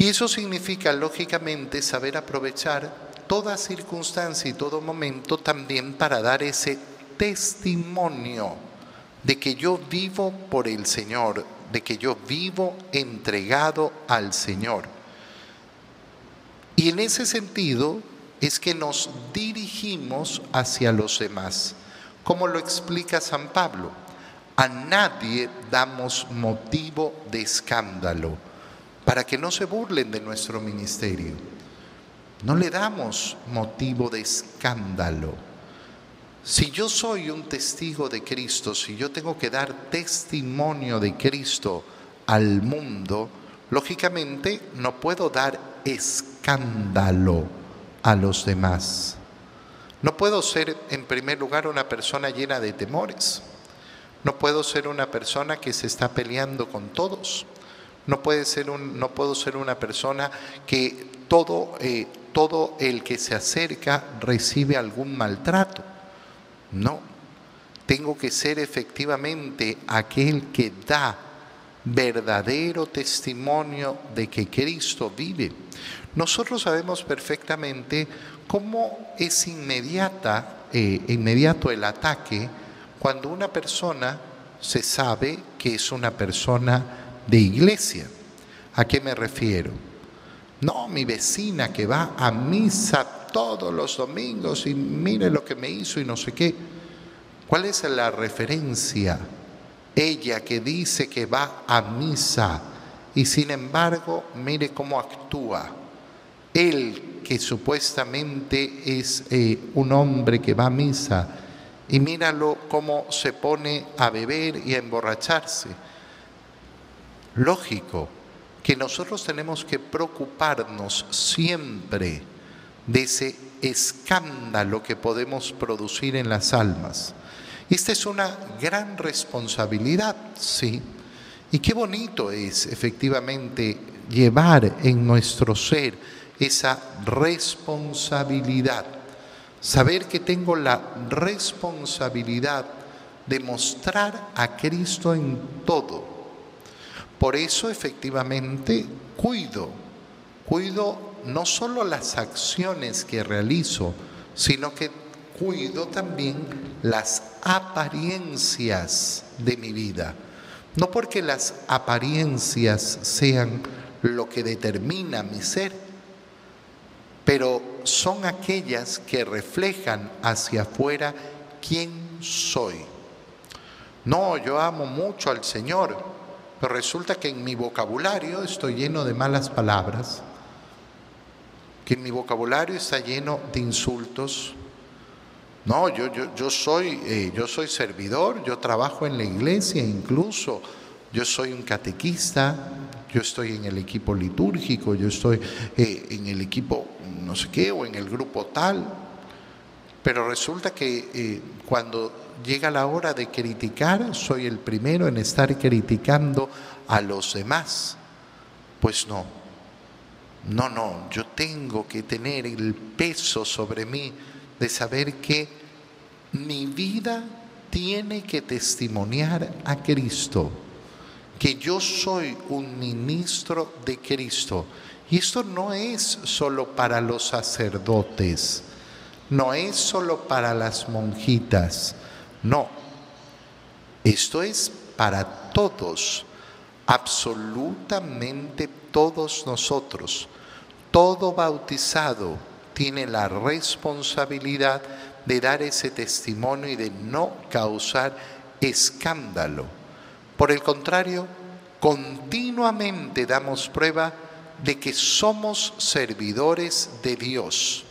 Y eso significa, lógicamente, saber aprovechar toda circunstancia y todo momento también para dar ese testimonio de que yo vivo por el Señor, de que yo vivo entregado al Señor. Y en ese sentido es que nos dirigimos hacia los demás. como lo explica San Pablo? A nadie damos motivo de escándalo para que no se burlen de nuestro ministerio. No le damos motivo de escándalo. Si yo soy un testigo de Cristo, si yo tengo que dar testimonio de Cristo al mundo, lógicamente no puedo dar escándalo a los demás. No puedo ser en primer lugar una persona llena de temores. No puedo ser una persona que se está peleando con todos. No, puede ser un, no puedo ser una persona que todo, eh, todo el que se acerca recibe algún maltrato. No, tengo que ser efectivamente aquel que da verdadero testimonio de que Cristo vive. Nosotros sabemos perfectamente cómo es inmediata, eh, inmediato el ataque cuando una persona se sabe que es una persona de iglesia. ¿A qué me refiero? No, mi vecina que va a misa todos los domingos y mire lo que me hizo y no sé qué. ¿Cuál es la referencia? Ella que dice que va a misa y sin embargo mire cómo actúa él que supuestamente es eh, un hombre que va a misa, y míralo cómo se pone a beber y a emborracharse. Lógico que nosotros tenemos que preocuparnos siempre de ese escándalo que podemos producir en las almas. Esta es una gran responsabilidad, sí. Y qué bonito es efectivamente llevar en nuestro ser esa responsabilidad. Saber que tengo la responsabilidad de mostrar a Cristo en todo. Por eso efectivamente cuido, cuido no solo las acciones que realizo, sino que cuido también las apariencias de mi vida. No porque las apariencias sean lo que determina mi ser, pero son aquellas que reflejan hacia afuera quién soy. No, yo amo mucho al Señor, pero resulta que en mi vocabulario estoy lleno de malas palabras, que en mi vocabulario está lleno de insultos. No, yo, yo, yo, soy, eh, yo soy servidor, yo trabajo en la iglesia, incluso yo soy un catequista, yo estoy en el equipo litúrgico, yo estoy eh, en el equipo no sé qué o en el grupo tal, pero resulta que eh, cuando llega la hora de criticar, soy el primero en estar criticando a los demás. Pues no, no, no, yo tengo que tener el peso sobre mí de saber que mi vida tiene que testimoniar a Cristo que yo soy un ministro de Cristo. Y esto no es solo para los sacerdotes, no es solo para las monjitas, no. Esto es para todos, absolutamente todos nosotros. Todo bautizado tiene la responsabilidad de dar ese testimonio y de no causar escándalo por el contrario, continuamente damos prueba de que somos servidores de Dios.